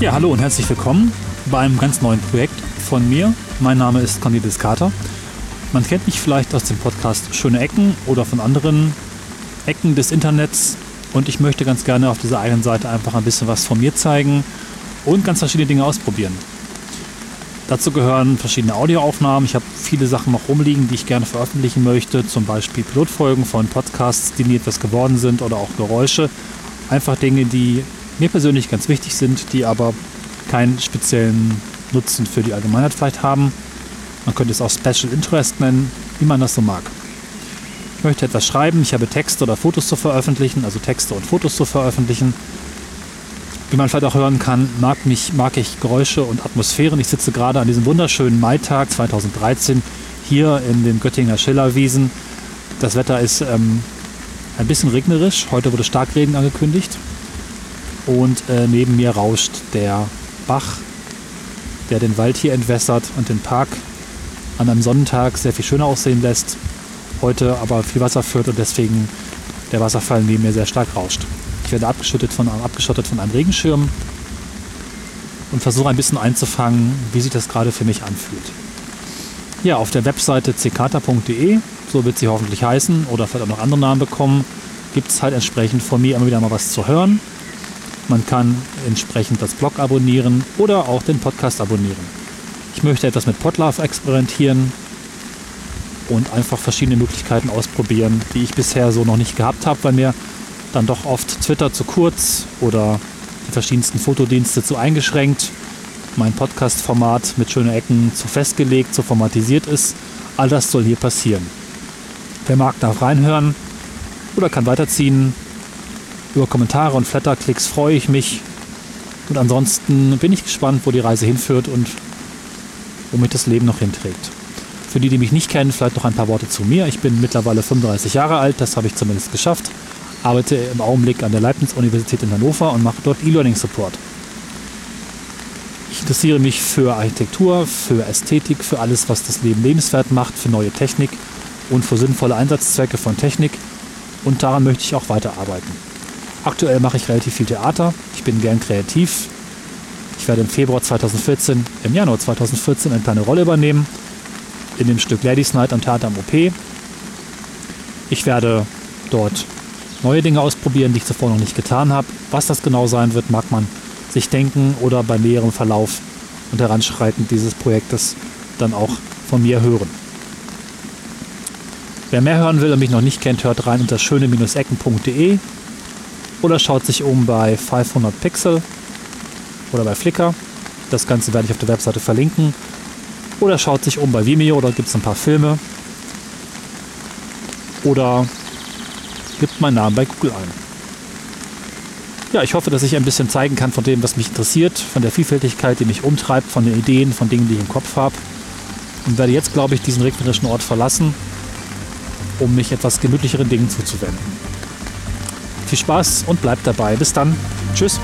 Ja, hallo und herzlich willkommen bei einem ganz neuen Projekt von mir. Mein Name ist Cornelis Kater. Man kennt mich vielleicht aus dem Podcast Schöne Ecken oder von anderen Ecken des Internets und ich möchte ganz gerne auf dieser eigenen Seite einfach ein bisschen was von mir zeigen und ganz verschiedene Dinge ausprobieren. Dazu gehören verschiedene Audioaufnahmen. Ich habe viele Sachen noch rumliegen, die ich gerne veröffentlichen möchte, zum Beispiel Pilotfolgen von Podcasts, die nie etwas geworden sind oder auch Geräusche. Einfach Dinge, die mir persönlich ganz wichtig sind, die aber keinen speziellen Nutzen für die Allgemeinheit vielleicht haben. Man könnte es auch Special Interest nennen, wie man das so mag. Ich möchte etwas schreiben, ich habe Texte oder Fotos zu veröffentlichen, also Texte und Fotos zu veröffentlichen. Wie man vielleicht auch hören kann, mag, mich, mag ich Geräusche und Atmosphären. Ich sitze gerade an diesem wunderschönen Maitag 2013 hier in den Göttinger Schillerwiesen. Das Wetter ist ähm, ein bisschen regnerisch. Heute wurde Starkregen angekündigt und äh, neben mir rauscht der Bach, der den Wald hier entwässert und den Park an einem Sonnentag sehr viel schöner aussehen lässt. Heute aber viel Wasser führt und deswegen der Wasserfall neben mir sehr stark rauscht. Ich werde abgeschüttet von, abgeschottet von einem Regenschirm und versuche ein bisschen einzufangen, wie sich das gerade für mich anfühlt. Ja, auf der Webseite ckata.de, so wird sie hoffentlich heißen oder vielleicht auch noch andere Namen bekommen, gibt es halt entsprechend von mir immer wieder mal was zu hören. Man kann entsprechend das Blog abonnieren oder auch den Podcast abonnieren. Ich möchte etwas mit Podlove experimentieren und einfach verschiedene Möglichkeiten ausprobieren, die ich bisher so noch nicht gehabt habe, weil mir dann doch oft Twitter zu kurz oder die verschiedensten Fotodienste zu eingeschränkt, mein Podcast-Format mit schönen Ecken zu festgelegt, zu formatisiert ist. All das soll hier passieren. Wer mag, darf reinhören oder kann weiterziehen. Über Kommentare und Flatterklicks freue ich mich. Und ansonsten bin ich gespannt, wo die Reise hinführt und wo mich das Leben noch hinträgt. Für die, die mich nicht kennen, vielleicht noch ein paar Worte zu mir. Ich bin mittlerweile 35 Jahre alt, das habe ich zumindest geschafft. Arbeite im Augenblick an der Leibniz-Universität in Hannover und mache dort E-Learning-Support. Ich interessiere mich für Architektur, für Ästhetik, für alles, was das Leben lebenswert macht, für neue Technik und für sinnvolle Einsatzzwecke von Technik. Und daran möchte ich auch weiterarbeiten. Aktuell mache ich relativ viel Theater. Ich bin gern kreativ. Ich werde im Februar 2014, im Januar 2014 eine kleine Rolle übernehmen in dem Stück Ladies Night am Theater am OP. Ich werde dort neue Dinge ausprobieren, die ich zuvor noch nicht getan habe. Was das genau sein wird, mag man sich denken oder bei näherem Verlauf und Heranschreiten dieses Projektes dann auch von mir hören. Wer mehr hören will und mich noch nicht kennt, hört rein unter schöne-ecken.de oder schaut sich um bei 500 Pixel oder bei Flickr. Das Ganze werde ich auf der Webseite verlinken. Oder schaut sich um bei Vimeo, oder gibt es ein paar Filme. Oder gibt meinen Namen bei Google ein. Ja, ich hoffe, dass ich ein bisschen zeigen kann von dem, was mich interessiert, von der Vielfältigkeit, die mich umtreibt, von den Ideen, von Dingen, die ich im Kopf habe. Und werde jetzt, glaube ich, diesen regnerischen Ort verlassen, um mich etwas gemütlicheren Dingen zuzuwenden. Viel Spaß und bleibt dabei. Bis dann. Tschüss.